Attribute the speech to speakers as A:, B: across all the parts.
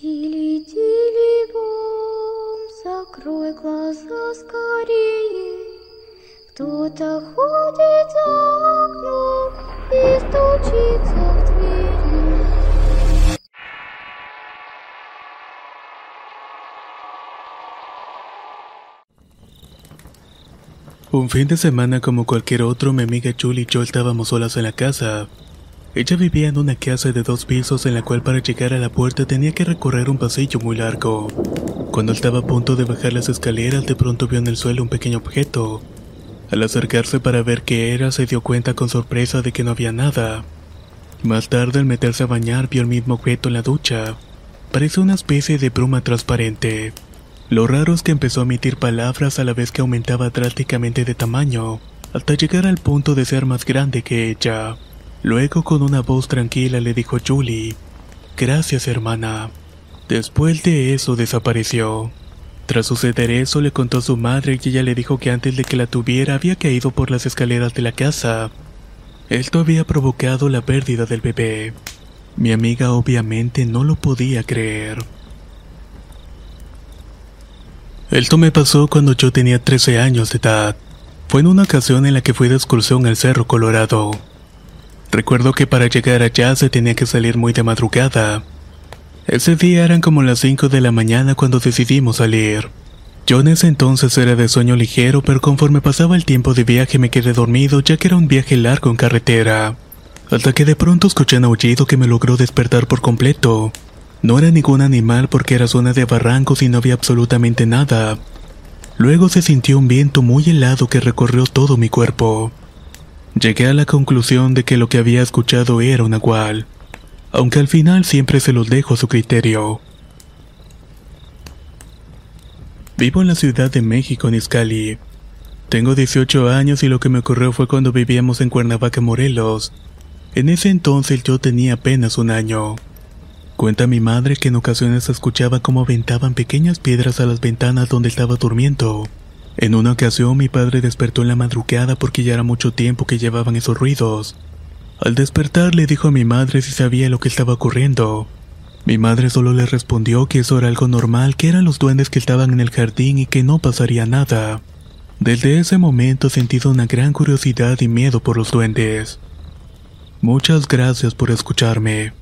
A: Тили-тили, бом, закрой глаза скорее. Кто-то ходит за окном и стучится в двери.
B: Un fin de semana como cualquier otro, mi amiga Julie y yo estábamos solas en la casa. ella vivía en una casa de dos pisos en la cual para llegar a la puerta tenía que recorrer un pasillo muy largo. Cuando estaba a punto de bajar las escaleras, de pronto vio en el suelo un pequeño objeto. Al acercarse para ver qué era, se dio cuenta con sorpresa de que no había nada. Más tarde, al meterse a bañar, vio el mismo objeto en la ducha. Parece una especie de bruma transparente. Lo raro es que empezó a emitir palabras a la vez que aumentaba drásticamente de tamaño, hasta llegar al punto de ser más grande que ella. Luego con una voz tranquila le dijo Julie, Gracias hermana. Después de eso desapareció. Tras suceder eso le contó a su madre y ella le dijo que antes de que la tuviera había caído por las escaleras de la casa. Esto había provocado la pérdida del bebé. Mi amiga obviamente no lo podía creer. Esto me pasó cuando yo tenía 13 años de edad. Fue en una ocasión en la que fui de excursión al Cerro Colorado. Recuerdo que para llegar allá se tenía que salir muy de madrugada. Ese día eran como las 5 de la mañana cuando decidimos salir. Yo en ese entonces era de sueño ligero, pero conforme pasaba el tiempo de viaje me quedé dormido ya que era un viaje largo en carretera. Hasta que de pronto escuché un aullido que me logró despertar por completo. No era ningún animal porque era zona de barrancos y no había absolutamente nada. Luego se sintió un viento muy helado que recorrió todo mi cuerpo. Llegué a la conclusión de que lo que había escuchado era un nahual, aunque al final siempre se los dejo a su criterio. Vivo en la Ciudad de México, en Izcali. Tengo 18 años y lo que me ocurrió fue cuando vivíamos en Cuernavaca, Morelos. En ese entonces yo tenía apenas un año. Cuenta mi madre que en ocasiones escuchaba cómo aventaban pequeñas piedras a las ventanas donde estaba durmiendo. En una ocasión mi padre despertó en la madrugada porque ya era mucho tiempo que llevaban esos ruidos. Al despertar le dijo a mi madre si sabía lo que estaba ocurriendo. Mi madre solo le respondió que eso era algo normal, que eran los duendes que estaban en el jardín y que no pasaría nada. Desde ese momento he sentido una gran curiosidad y miedo por los duendes. Muchas gracias por escucharme.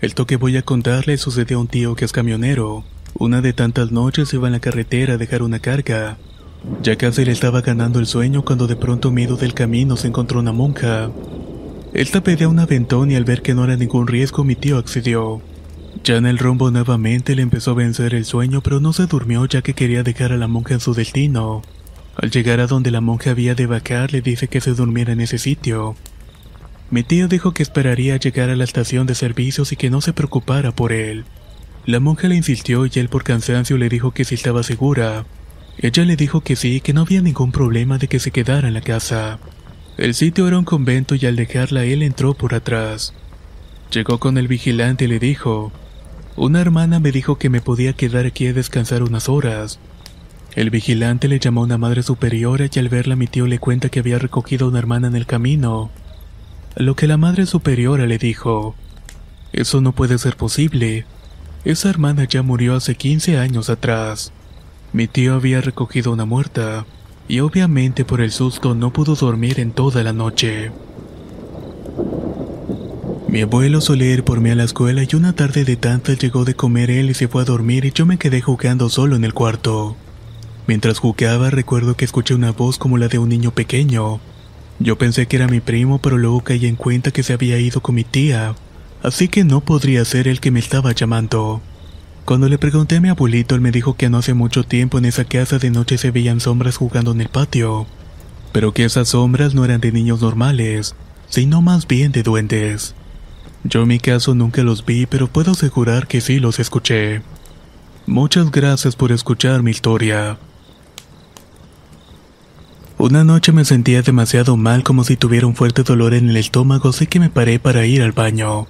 B: Esto que voy a contarle sucedió a un tío que es camionero. Una de tantas noches iba en la carretera a dejar una carga. Ya casi le estaba ganando el sueño cuando de pronto medio del camino se encontró una monja. Esta pedía un aventón y al ver que no era ningún riesgo mi tío accedió. Ya en el rumbo nuevamente le empezó a vencer el sueño pero no se durmió ya que quería dejar a la monja en su destino. Al llegar a donde la monja había de vacar le dice que se durmiera en ese sitio. Mi tío dijo que esperaría llegar a la estación de servicios y que no se preocupara por él. La monja le insistió y él por cansancio le dijo que si estaba segura. Ella le dijo que sí, que no había ningún problema de que se quedara en la casa. El sitio era un convento y al dejarla él entró por atrás. Llegó con el vigilante y le dijo, una hermana me dijo que me podía quedar aquí a descansar unas horas. El vigilante le llamó a una madre superiora y al verla mi tío le cuenta que había recogido a una hermana en el camino. Lo que la madre superiora le dijo, Eso no puede ser posible. Esa hermana ya murió hace 15 años atrás. Mi tío había recogido una muerta, y obviamente por el susto no pudo dormir en toda la noche. Mi abuelo solía ir por mí a la escuela y una tarde de tantas llegó de comer él y se fue a dormir y yo me quedé jugando solo en el cuarto. Mientras jugaba recuerdo que escuché una voz como la de un niño pequeño. Yo pensé que era mi primo pero luego caí en cuenta que se había ido con mi tía, así que no podría ser el que me estaba llamando. Cuando le pregunté a mi abuelito él me dijo que no hace mucho tiempo en esa casa de noche se veían sombras jugando en el patio, pero que esas sombras no eran de niños normales, sino más bien de duendes. Yo en mi caso nunca los vi, pero puedo asegurar que sí los escuché. Muchas gracias por escuchar mi historia. Una noche me sentía demasiado mal como si tuviera un fuerte dolor en el estómago, así que me paré para ir al baño.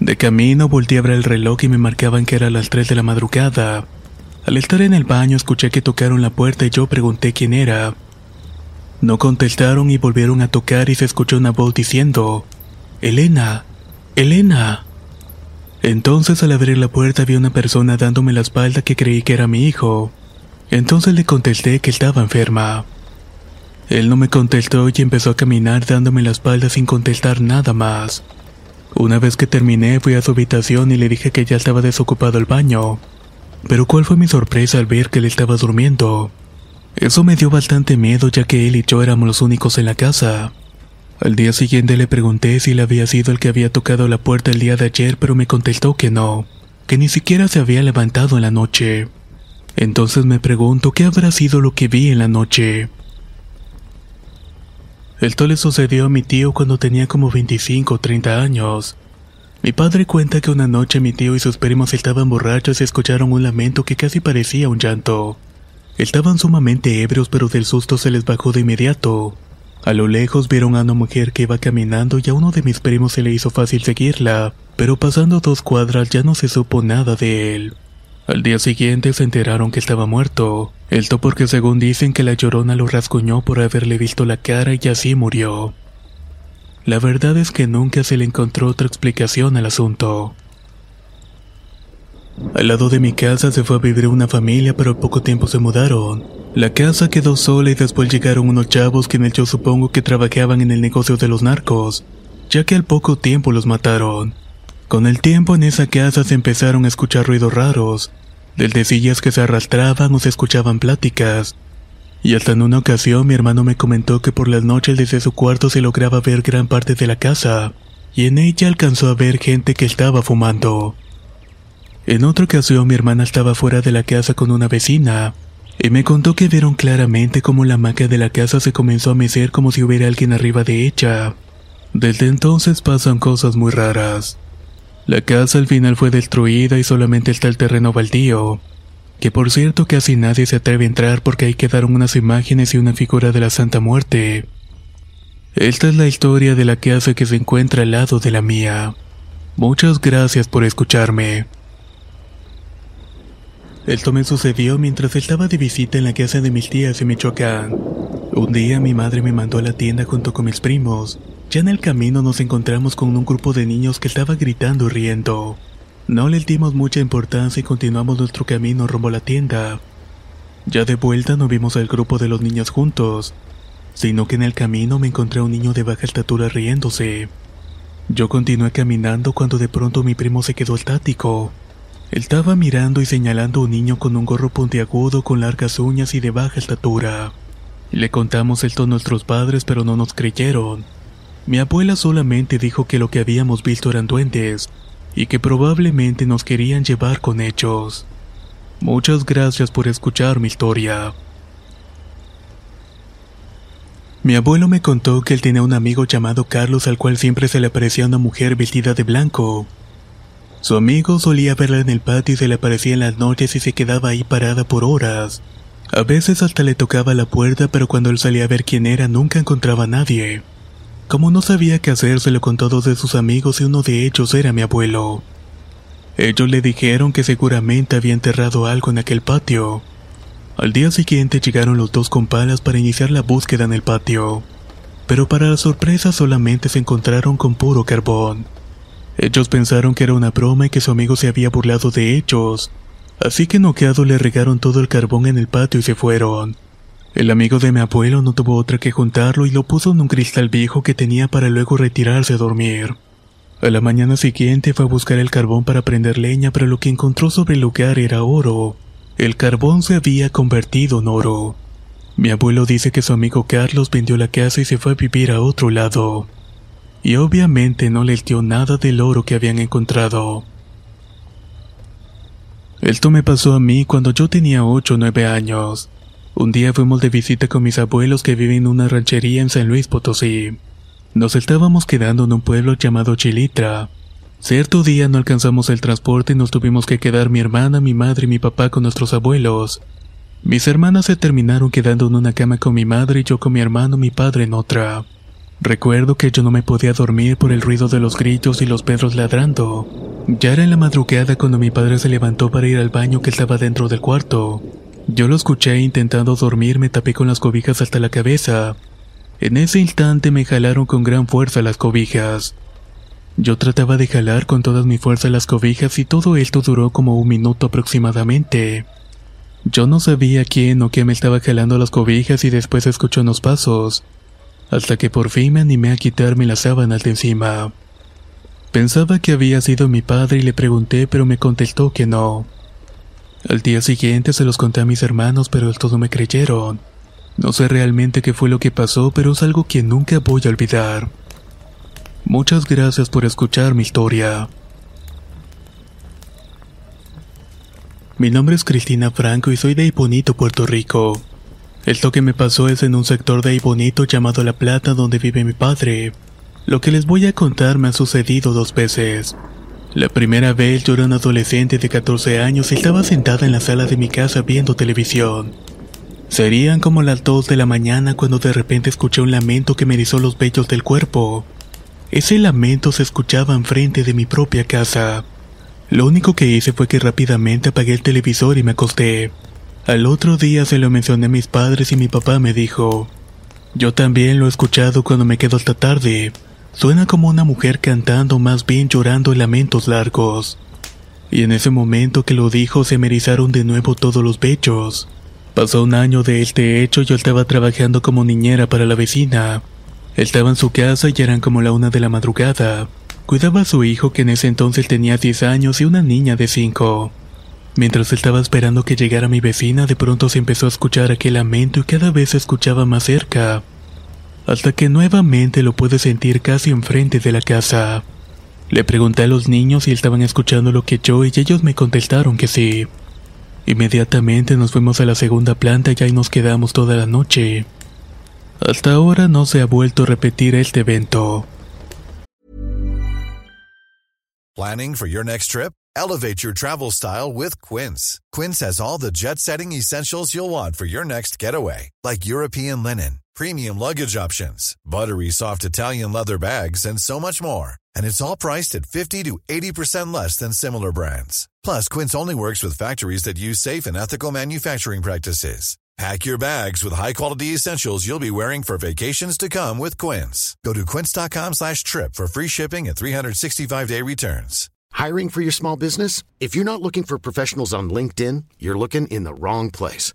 B: De camino volteé a ver el reloj y me marcaban que era las 3 de la madrugada. Al estar en el baño escuché que tocaron la puerta y yo pregunté quién era. No contestaron y volvieron a tocar y se escuchó una voz diciendo, Elena, Elena. Entonces al abrir la puerta vi una persona dándome la espalda que creí que era mi hijo. Entonces le contesté que estaba enferma. Él no me contestó y empezó a caminar dándome la espalda sin contestar nada más. Una vez que terminé fui a su habitación y le dije que ya estaba desocupado el baño. Pero cuál fue mi sorpresa al ver que él estaba durmiendo. Eso me dio bastante miedo ya que él y yo éramos los únicos en la casa. Al día siguiente le pregunté si él había sido el que había tocado la puerta el día de ayer, pero me contestó que no, que ni siquiera se había levantado en la noche. Entonces me pregunto qué habrá sido lo que vi en la noche. Esto le sucedió a mi tío cuando tenía como 25 o 30 años. Mi padre cuenta que una noche mi tío y sus primos estaban borrachos y escucharon un lamento que casi parecía un llanto. Estaban sumamente ebrios pero del susto se les bajó de inmediato. A lo lejos vieron a una mujer que iba caminando y a uno de mis primos se le hizo fácil seguirla, pero pasando dos cuadras ya no se supo nada de él. Al día siguiente se enteraron que estaba muerto, esto porque según dicen que la llorona lo rasguñó por haberle visto la cara y así murió. La verdad es que nunca se le encontró otra explicación al asunto. Al lado de mi casa se fue a vivir una familia, pero al poco tiempo se mudaron. La casa quedó sola y después llegaron unos chavos que yo supongo que trabajaban en el negocio de los narcos, ya que al poco tiempo los mataron. Con el tiempo en esa casa se empezaron a escuchar ruidos raros, desde sillas que se arrastraban o se escuchaban pláticas. Y hasta en una ocasión mi hermano me comentó que por las noches desde su cuarto se lograba ver gran parte de la casa, y en ella alcanzó a ver gente que estaba fumando. En otra ocasión mi hermana estaba fuera de la casa con una vecina, y me contó que vieron claramente cómo la hamaca de la casa se comenzó a mecer como si hubiera alguien arriba de ella. Desde entonces pasan cosas muy raras. La casa al final fue destruida y solamente está el terreno baldío, que por cierto casi nadie se atreve a entrar porque ahí quedaron unas imágenes y una figura de la Santa Muerte. Esta es la historia de la casa que se encuentra al lado de la mía. Muchas gracias por escucharme. Esto me sucedió mientras estaba de visita en la casa de mis tías en Michoacán. Un día mi madre me mandó a la tienda junto con mis primos. Ya en el camino nos encontramos con un grupo de niños que estaba gritando y riendo. No le dimos mucha importancia y continuamos nuestro camino rumbo a la tienda. Ya de vuelta no vimos al grupo de los niños juntos, sino que en el camino me encontré a un niño de baja estatura riéndose. Yo continué caminando cuando de pronto mi primo se quedó estático. Estaba mirando y señalando a un niño con un gorro puntiagudo con largas uñas y de baja estatura. Le contamos esto a nuestros padres pero no nos creyeron. Mi abuela solamente dijo que lo que habíamos visto eran duendes y que probablemente nos querían llevar con ellos. Muchas gracias por escuchar mi historia. Mi abuelo me contó que él tenía un amigo llamado Carlos al cual siempre se le aparecía una mujer vestida de blanco. Su amigo solía verla en el patio y se le aparecía en las noches y se quedaba ahí parada por horas. A veces hasta le tocaba la puerta, pero cuando él salía a ver quién era nunca encontraba a nadie. Como no sabía qué hacer, se lo contó dos de sus amigos y uno de ellos era mi abuelo. Ellos le dijeron que seguramente había enterrado algo en aquel patio. Al día siguiente llegaron los dos con palas para iniciar la búsqueda en el patio. Pero para la sorpresa solamente se encontraron con puro carbón. Ellos pensaron que era una broma y que su amigo se había burlado de ellos. Así que noqueado le regaron todo el carbón en el patio y se fueron. El amigo de mi abuelo no tuvo otra que juntarlo y lo puso en un cristal viejo que tenía para luego retirarse a dormir. A la mañana siguiente fue a buscar el carbón para prender leña, pero lo que encontró sobre el lugar era oro. El carbón se había convertido en oro. Mi abuelo dice que su amigo Carlos vendió la casa y se fue a vivir a otro lado y obviamente no les dio nada del oro que habían encontrado. Esto me pasó a mí cuando yo tenía 8 o 9 años. Un día fuimos de visita con mis abuelos que viven en una ranchería en San Luis Potosí. Nos estábamos quedando en un pueblo llamado Chilitra. Cierto día no alcanzamos el transporte y nos tuvimos que quedar mi hermana, mi madre y mi papá con nuestros abuelos. Mis hermanas se terminaron quedando en una cama con mi madre y yo con mi hermano, mi padre en otra. Recuerdo que yo no me podía dormir por el ruido de los gritos y los perros ladrando. Ya era en la madrugada cuando mi padre se levantó para ir al baño que estaba dentro del cuarto. Yo lo escuché intentando dormir, me tapé con las cobijas hasta la cabeza. En ese instante me jalaron con gran fuerza las cobijas. Yo trataba de jalar con todas mi fuerza las cobijas y todo esto duró como un minuto aproximadamente. Yo no sabía quién o qué me estaba jalando las cobijas y después escuché unos pasos hasta que por fin me animé a quitarme las sábanas de encima. Pensaba que había sido mi padre y le pregunté, pero me contestó que no. Al día siguiente se los conté a mis hermanos, pero el todo me creyeron. No sé realmente qué fue lo que pasó, pero es algo que nunca voy a olvidar. Muchas gracias por escuchar mi historia. Mi nombre es Cristina Franco y soy de Iponito, Puerto Rico. Esto que me pasó es en un sector de ahí bonito llamado La Plata donde vive mi padre. Lo que les voy a contar me ha sucedido dos veces. La primera vez yo era un adolescente de 14 años y estaba sentada en la sala de mi casa viendo televisión. Serían como las 2 de la mañana cuando de repente escuché un lamento que me erizó los vellos del cuerpo. Ese lamento se escuchaba enfrente de mi propia casa. Lo único que hice fue que rápidamente apagué el televisor y me acosté. Al otro día se lo mencioné a mis padres y mi papá me dijo, yo también lo he escuchado cuando me quedo hasta tarde. Suena como una mujer cantando, más bien llorando lamentos largos. Y en ese momento que lo dijo se me erizaron de nuevo todos los pechos. Pasó un año de este hecho, yo estaba trabajando como niñera para la vecina. Estaba en su casa y eran como la una de la madrugada. Cuidaba a su hijo que en ese entonces tenía 10 años y una niña de 5. Mientras estaba esperando que llegara mi vecina, de pronto se empezó a escuchar aquel lamento y cada vez se escuchaba más cerca, hasta que nuevamente lo pude sentir casi enfrente de la casa. Le pregunté a los niños si estaban escuchando lo que yo y ellos me contestaron que sí. Inmediatamente nos fuimos a la segunda planta y ahí nos quedamos toda la noche. Hasta ahora no se ha vuelto a repetir este evento.
C: Planning for your next trip? Elevate your travel style with Quince. Quince has all the jet setting essentials you'll want for your next getaway, like European linen, premium luggage options, buttery soft Italian leather bags, and so much more. And it's all priced at 50 to 80% less than similar brands. Plus, Quince only works with factories that use safe and ethical manufacturing practices. Pack your bags with high-quality essentials you'll be wearing for vacations to come with Quince. Go to quince.com slash trip for free shipping and 365-day returns.
D: Hiring for your small business? If you're not looking for professionals on LinkedIn, you're looking in the wrong place.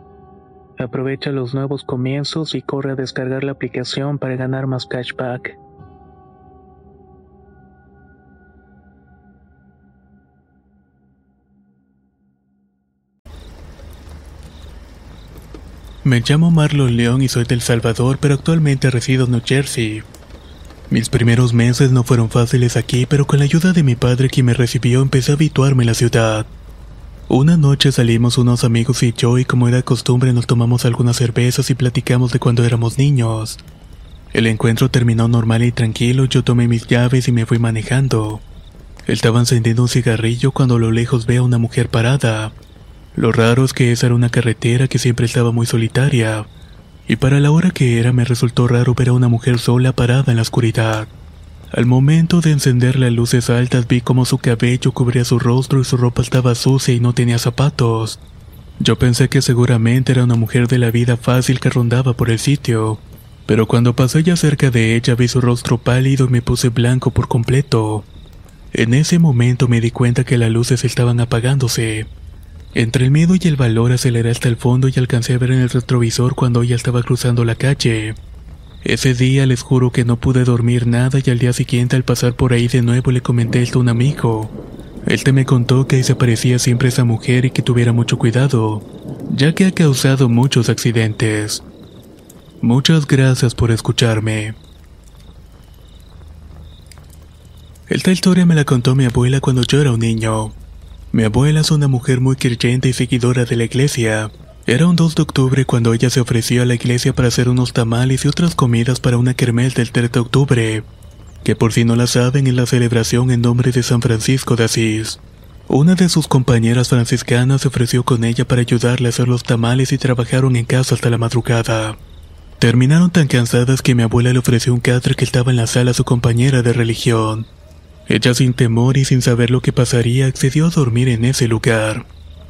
E: Aprovecha los nuevos comienzos y corre a descargar la aplicación para ganar más cashback.
B: Me llamo Marlon León y soy del Salvador, pero actualmente resido en New Jersey. Mis primeros meses no fueron fáciles aquí, pero con la ayuda de mi padre quien me recibió empecé a habituarme en la ciudad. Una noche salimos unos amigos y yo y como era costumbre nos tomamos algunas cervezas y platicamos de cuando éramos niños. El encuentro terminó normal y tranquilo, yo tomé mis llaves y me fui manejando. Estaba encendiendo un cigarrillo cuando a lo lejos veo a una mujer parada. Lo raro es que esa era una carretera que siempre estaba muy solitaria, y para la hora que era me resultó raro ver a una mujer sola parada en la oscuridad. Al momento de encender las luces altas vi como su cabello cubría su rostro y su ropa estaba sucia y no tenía zapatos. Yo pensé que seguramente era una mujer de la vida fácil que rondaba por el sitio, pero cuando pasé ya cerca de ella vi su rostro pálido y me puse blanco por completo. En ese momento me di cuenta que las luces estaban apagándose. Entre el miedo y el valor aceleré hasta el fondo y alcancé a ver en el retrovisor cuando ella estaba cruzando la calle. Ese día les juro que no pude dormir nada y al día siguiente al pasar por ahí de nuevo le comenté esto a un amigo. Él me contó que se aparecía siempre esa mujer y que tuviera mucho cuidado, ya que ha causado muchos accidentes. Muchas gracias por escucharme. Esta historia me la contó mi abuela cuando yo era un niño. Mi abuela es una mujer muy creyente y seguidora de la iglesia. Era un 2 de octubre cuando ella se ofreció a la iglesia para hacer unos tamales y otras comidas para una kermés del 3 de octubre, que por si no la saben es la celebración en nombre de San Francisco de Asís. Una de sus compañeras franciscanas se ofreció con ella para ayudarle a hacer los tamales y trabajaron en casa hasta la madrugada. Terminaron tan cansadas que mi abuela le ofreció un catre que estaba en la sala a su compañera de religión. Ella sin temor y sin saber lo que pasaría accedió a dormir en ese lugar.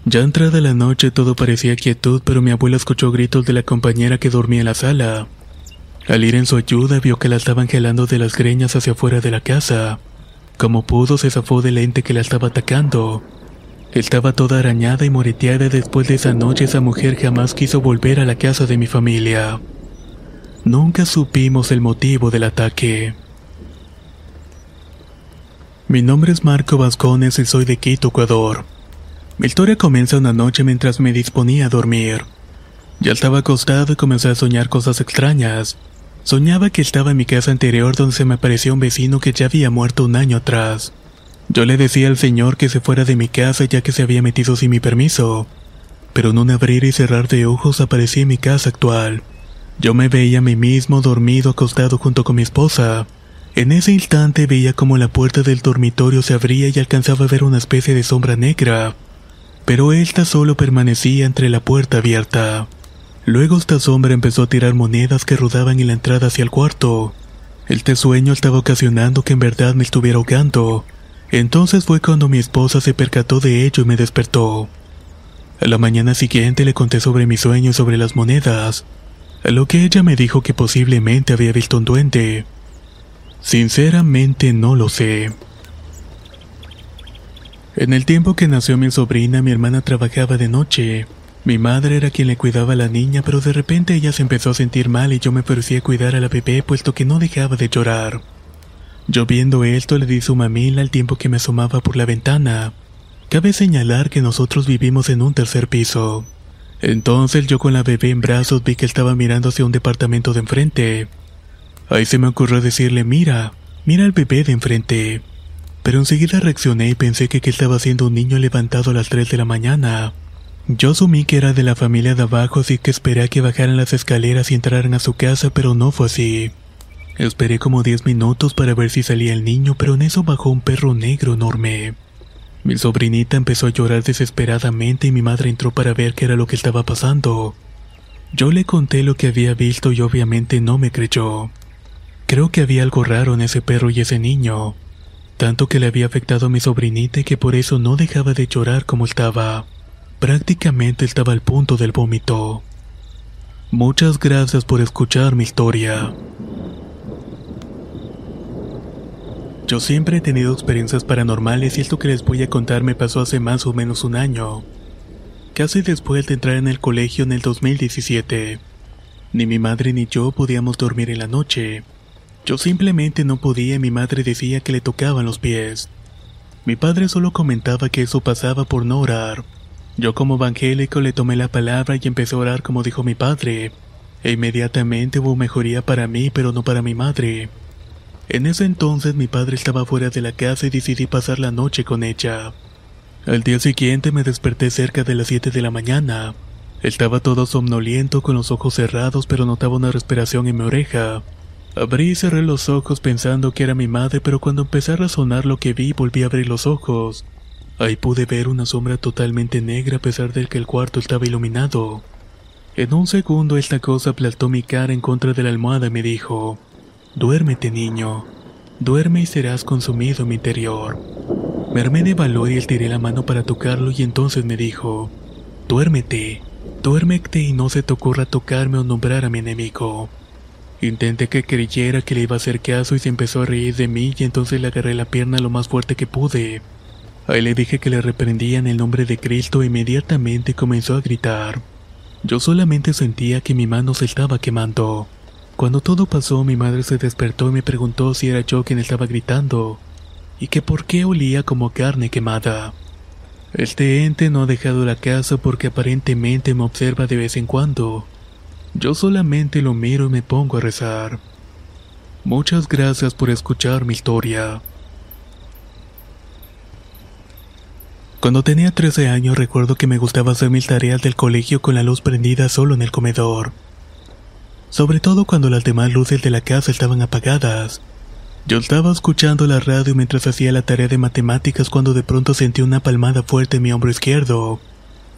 B: Ya entrada la noche todo parecía quietud, pero mi abuela escuchó gritos de la compañera que dormía en la sala. Al ir en su ayuda vio que la estaban gelando de las greñas hacia afuera de la casa. Como pudo se zafó del ente que la estaba atacando. Estaba toda arañada y moreteada después de esa noche esa mujer jamás quiso volver a la casa de mi familia. Nunca supimos el motivo del ataque. Mi nombre es Marco Vascones y soy de Quito, Ecuador. Mi historia comienza una noche mientras me disponía a dormir. Ya estaba acostado y comencé a soñar cosas extrañas. Soñaba que estaba en mi casa anterior donde se me apareció un vecino que ya había muerto un año atrás. Yo le decía al señor que se fuera de mi casa ya que se había metido sin mi permiso. Pero en un abrir y cerrar de ojos aparecí en mi casa actual. Yo me veía a mí mismo dormido acostado junto con mi esposa. En ese instante veía como la puerta del dormitorio se abría y alcanzaba a ver una especie de sombra negra, pero esta solo permanecía entre la puerta abierta. Luego esta sombra empezó a tirar monedas que rodaban en la entrada hacia el cuarto. Este sueño estaba ocasionando que en verdad me estuviera ahogando. Entonces fue cuando mi esposa se percató de ello y me despertó. A la mañana siguiente le conté sobre mi sueño y sobre las monedas, a lo que ella me dijo que posiblemente había visto un duende. Sinceramente no lo sé. En el tiempo que nació mi sobrina, mi hermana trabajaba de noche. Mi madre era quien le cuidaba a la niña, pero de repente ella se empezó a sentir mal y yo me ofrecí a cuidar a la bebé puesto que no dejaba de llorar. Yo viendo esto le di su mamila al tiempo que me asomaba por la ventana. Cabe señalar que nosotros vivimos en un tercer piso. Entonces yo con la bebé en brazos vi que estaba mirando hacia un departamento de enfrente. Ahí se me ocurrió decirle, mira, mira al bebé de enfrente. Pero enseguida reaccioné y pensé que, estaba haciendo un niño levantado a las 3 de la mañana. Yo asumí que era de la familia de abajo, así que esperé a que bajaran las escaleras y entraran a su casa, pero no fue así. Esperé como 10 minutos para ver si salía el niño, pero en eso bajó un perro negro enorme. Mi sobrinita empezó a llorar desesperadamente y mi madre entró para ver qué era lo que estaba pasando. Yo le conté lo que había visto y obviamente no me creyó. Creo que había algo raro en ese perro y ese niño, tanto que le había afectado a mi sobrinita y que por eso no dejaba de llorar como estaba. Prácticamente estaba al punto del vómito. Muchas gracias por escuchar mi historia. Yo siempre he tenido experiencias paranormales y esto que les voy a contar me pasó hace más o menos un año. casi después de entrar en el colegio en el 2017. Ni mi madre ni yo podíamos dormir en la noche. Yo simplemente no podía y mi madre decía que le tocaban los pies. Mi padre solo comentaba que eso pasaba por no orar. Yo como evangélico le tomé la palabra y empecé a orar como dijo mi padre. E inmediatamente hubo mejoría para mí, pero no para mi madre. En ese entonces mi padre estaba fuera de la casa y decidí pasar la noche con ella. Al día siguiente me desperté cerca de las 7 de la mañana. Estaba todo somnoliento con los ojos cerrados pero notaba una respiración en mi oreja. Abrí y cerré los ojos pensando que era mi madre pero cuando empecé a razonar lo que vi volví a abrir los ojos. Ahí pude ver una sombra totalmente negra a pesar de que el cuarto estaba iluminado. En un segundo esta cosa aplastó mi cara en contra de la almohada y me dijo, Duérmete, niño. Duerme y serás consumido en mi interior. Me armé de valor y estiré la mano para tocarlo y entonces me dijo, Duérmete, duérmete y no se te ocurra tocarme o nombrar a mi enemigo. Intenté que creyera que le iba a hacer caso y se empezó a reír de mí y entonces le agarré la pierna lo más fuerte que pude. Ahí le dije que le reprendía en el nombre de Cristo e inmediatamente comenzó a gritar. Yo solamente sentía que mi mano se estaba quemando. Cuando todo pasó, mi madre se despertó y me preguntó si era yo quien estaba gritando, y que por qué olía como carne quemada. Este ente no ha dejado la casa porque aparentemente me observa de vez en cuando. Yo solamente lo miro y me pongo a rezar. Muchas gracias por escuchar mi historia. Cuando tenía 13 años recuerdo que me gustaba hacer mis tareas del colegio con la luz prendida solo en el comedor sobre todo cuando las demás luces de la casa estaban apagadas. Yo estaba escuchando la radio mientras hacía la tarea de matemáticas cuando de pronto sentí una palmada fuerte en mi hombro izquierdo.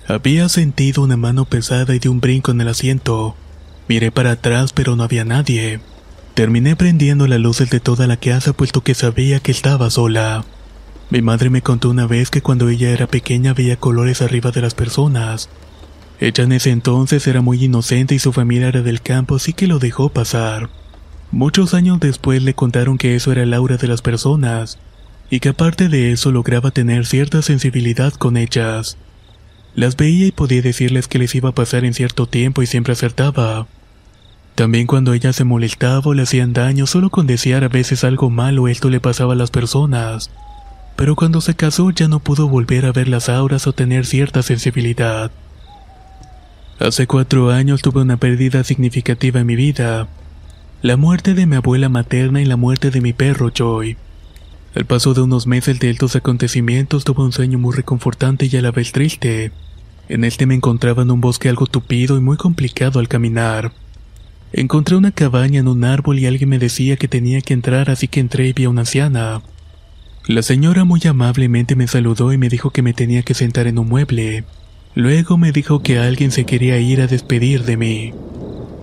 B: Había sentido una mano pesada y de un brinco en el asiento. Miré para atrás pero no había nadie. Terminé prendiendo las luces de toda la casa puesto que sabía que estaba sola. Mi madre me contó una vez que cuando ella era pequeña veía colores arriba de las personas, ella en ese entonces era muy inocente y su familia era del campo, así que lo dejó pasar. Muchos años después le contaron que eso era el aura de las personas, y que aparte de eso lograba tener cierta sensibilidad con ellas. Las veía y podía decirles que les iba a pasar en cierto tiempo y siempre acertaba. También cuando ella se molestaba o le hacían daño solo con desear a veces algo malo esto le pasaba a las personas. Pero cuando se casó ya no pudo volver a ver las auras o tener cierta sensibilidad. Hace cuatro años tuve una pérdida significativa en mi vida. La muerte de mi abuela materna y la muerte de mi perro Joy. Al paso de unos meses de estos acontecimientos tuve un sueño muy reconfortante y a la vez triste. En este me encontraba en un bosque algo tupido y muy complicado al caminar. Encontré una cabaña en un árbol y alguien me decía que tenía que entrar así que entré y vi a una anciana. La señora muy amablemente me saludó y me dijo que me tenía que sentar en un mueble. Luego me dijo que alguien se quería ir a despedir de mí.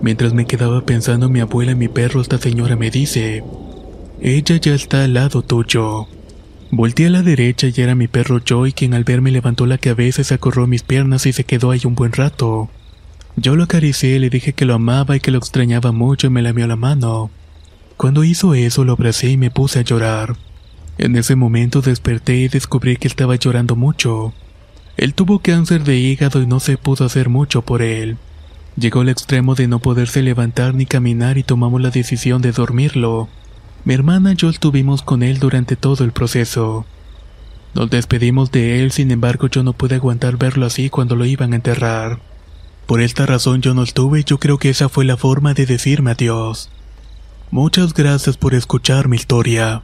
B: Mientras me quedaba pensando en mi abuela y mi perro, esta señora me dice, ella ya está al lado tuyo. Volté a la derecha y era mi perro Joy quien al verme levantó la cabeza, se acorró mis piernas y se quedó ahí un buen rato. Yo lo acaricié, le dije que lo amaba y que lo extrañaba mucho y me lamió la mano. Cuando hizo eso lo abracé y me puse a llorar. En ese momento desperté y descubrí que estaba llorando mucho. Él tuvo cáncer de hígado y no se pudo hacer mucho por él. Llegó al extremo de no poderse levantar ni caminar y tomamos la decisión de dormirlo. Mi hermana y yo estuvimos con él durante todo el proceso. Nos despedimos de él, sin embargo yo no pude aguantar verlo así cuando lo iban a enterrar. Por esta razón yo no estuve y yo creo que esa fue la forma de decirme adiós. Muchas gracias por escuchar mi historia.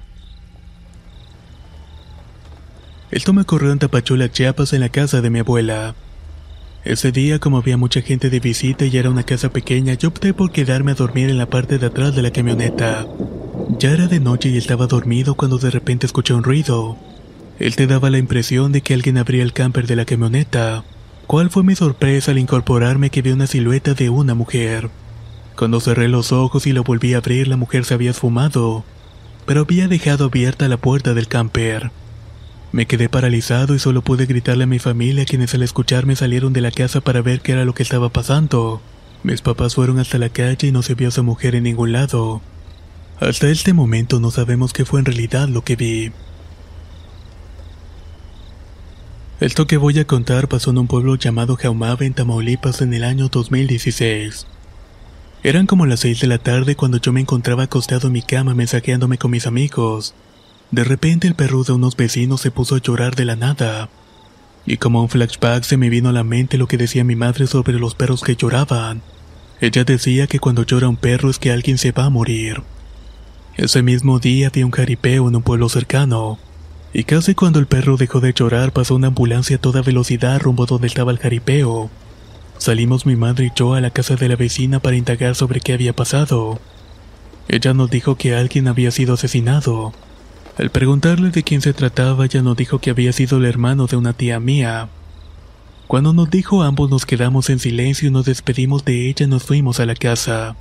B: Esto me ocurrió en Tapachula, Chiapas, en la casa de mi abuela. Ese día, como había mucha gente de visita y era una casa pequeña, yo opté por quedarme a dormir en la parte de atrás de la camioneta. Ya era de noche y estaba dormido cuando de repente escuché un ruido. Él te daba la impresión de que alguien abría el camper de la camioneta. ¿Cuál fue mi sorpresa al incorporarme que vi una silueta de una mujer? Cuando cerré los ojos y lo volví a abrir, la mujer se había esfumado, pero había dejado abierta la puerta del camper. Me quedé paralizado y solo pude gritarle a mi familia quienes al escucharme salieron de la casa para ver qué era lo que estaba pasando. Mis papás fueron hasta la calle y no se vio a esa mujer en ningún lado. Hasta este momento no sabemos qué fue en realidad lo que vi. Esto que voy a contar pasó en un pueblo llamado Jaumave en Tamaulipas en el año 2016. Eran como las 6 de la tarde cuando yo me encontraba acostado en mi cama mensajeándome con mis amigos. De repente el perro de unos vecinos se puso a llorar de la nada. Y como un flashback se me vino a la mente lo que decía mi madre sobre los perros que lloraban. Ella decía que cuando llora un perro es que alguien se va a morir. Ese mismo día vi un jaripeo en un pueblo cercano. Y casi cuando el perro dejó de llorar pasó una ambulancia a toda velocidad rumbo donde estaba el jaripeo. Salimos mi madre y yo a la casa de la vecina para indagar sobre qué había pasado. Ella nos dijo que alguien había sido asesinado. Al preguntarle de quién se trataba, ella nos dijo que había sido el hermano de una tía mía. Cuando nos dijo ambos nos quedamos en silencio y nos despedimos de ella y nos fuimos a la casa.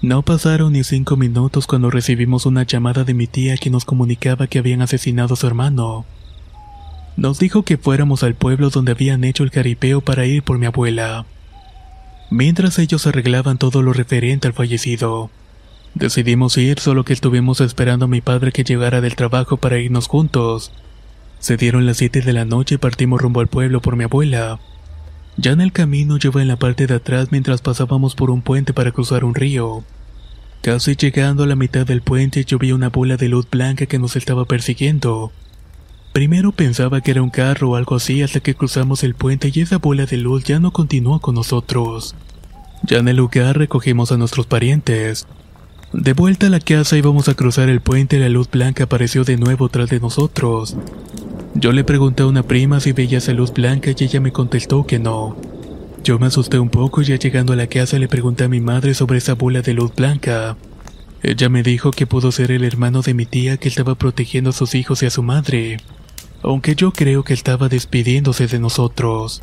B: No pasaron ni cinco minutos cuando recibimos una llamada de mi tía que nos comunicaba que habían asesinado a su hermano. Nos dijo que fuéramos al pueblo donde habían hecho el caripeo para ir por mi abuela. Mientras ellos arreglaban todo lo referente al fallecido. Decidimos ir, solo que estuvimos esperando a mi padre que llegara del trabajo para irnos juntos. Se dieron las 7 de la noche y partimos rumbo al pueblo por mi abuela. Ya en el camino iba en la parte de atrás mientras pasábamos por un puente para cruzar un río. Casi llegando a la mitad del puente yo vi una bola de luz blanca que nos estaba persiguiendo. Primero pensaba que era un carro o algo así hasta que cruzamos el puente y esa bola de luz ya no continuó con nosotros. Ya en el lugar recogimos a nuestros parientes. De vuelta a la casa íbamos a cruzar el puente y la luz blanca apareció de nuevo tras de nosotros. Yo le pregunté a una prima si veía esa luz blanca y ella me contestó que no. Yo me asusté un poco y ya llegando a la casa le pregunté a mi madre sobre esa bola de luz blanca. Ella me dijo que pudo ser el hermano de mi tía que estaba protegiendo a sus hijos y a su madre, aunque yo creo que estaba despidiéndose de nosotros.